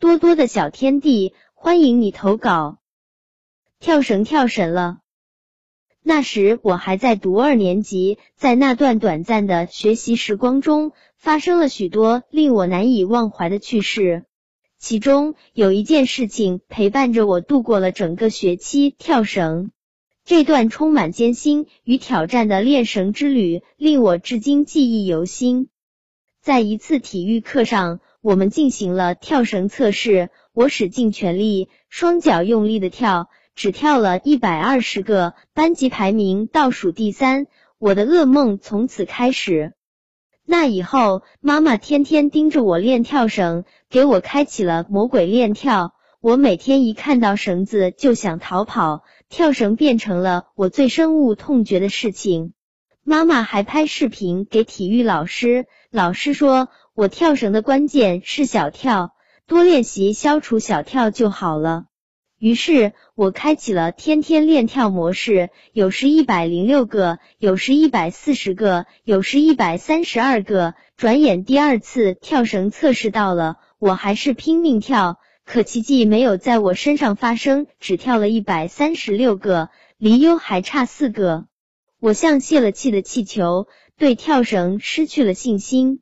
多多的小天地，欢迎你投稿。跳绳跳神了。那时我还在读二年级，在那段短暂的学习时光中，发生了许多令我难以忘怀的趣事。其中有一件事情陪伴着我度过了整个学期——跳绳。这段充满艰辛与挑战的练绳之旅，令我至今记忆犹新。在一次体育课上，我们进行了跳绳测试，我使尽全力，双脚用力的跳。只跳了一百二十个，班级排名倒数第三。我的噩梦从此开始。那以后，妈妈天天盯着我练跳绳，给我开启了魔鬼练跳。我每天一看到绳子就想逃跑，跳绳变成了我最深恶痛绝的事情。妈妈还拍视频给体育老师，老师说我跳绳的关键是小跳，多练习消除小跳就好了。于是我开启了天天练跳模式，有时一百零六个，有时一百四十个，有时一百三十二个。转眼第二次跳绳测试到了，我还是拼命跳，可奇迹没有在我身上发生，只跳了一百三十六个，离优还差四个。我像泄了气的气球，对跳绳失去了信心。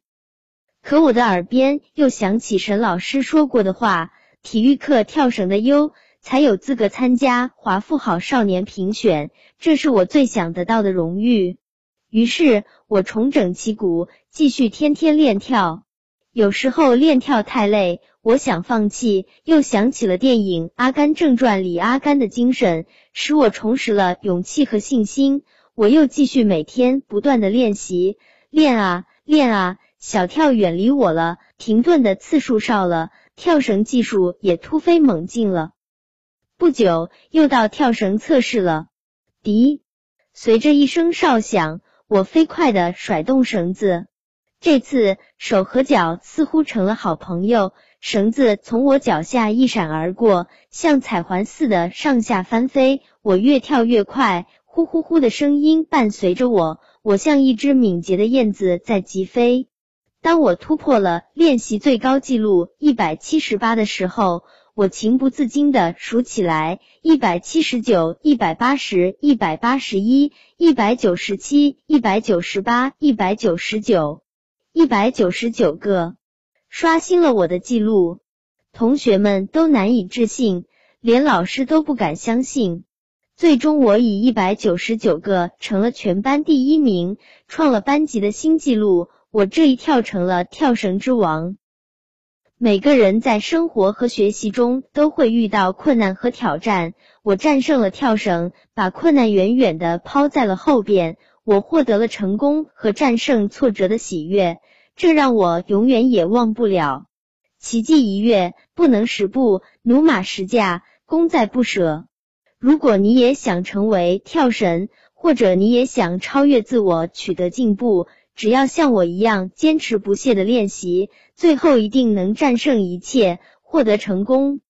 可我的耳边又响起沈老师说过的话：体育课跳绳的优。才有资格参加华富好少年评选，这是我最想得到的荣誉。于是我重整旗鼓，继续天天练跳。有时候练跳太累，我想放弃，又想起了电影《阿甘正传》里阿甘的精神，使我重拾了勇气和信心。我又继续每天不断的练习，练啊练啊，小跳远离我了，停顿的次数少了，跳绳技术也突飞猛进了。不久，又到跳绳测试了。滴，随着一声哨响，我飞快的甩动绳子。这次手和脚似乎成了好朋友，绳子从我脚下一闪而过，像彩环似的上下翻飞。我越跳越快，呼呼呼的声音伴随着我，我像一只敏捷的燕子在疾飞。当我突破了练习最高纪录一百七十八的时候。我情不自禁的数起来：一百七十九、一百八十、一百八十一、一百九十七、一百九十八、一百九十九、一百九十九个，刷新了我的记录。同学们都难以置信，连老师都不敢相信。最终，我以一百九十九个成了全班第一名，创了班级的新纪录。我这一跳成了跳绳之王。每个人在生活和学习中都会遇到困难和挑战。我战胜了跳绳，把困难远远的抛在了后边。我获得了成功和战胜挫折的喜悦，这让我永远也忘不了。奇迹一跃，不能十步；驽马十驾，功在不舍。如果你也想成为跳神，或者你也想超越自我，取得进步。只要像我一样坚持不懈的练习，最后一定能战胜一切，获得成功。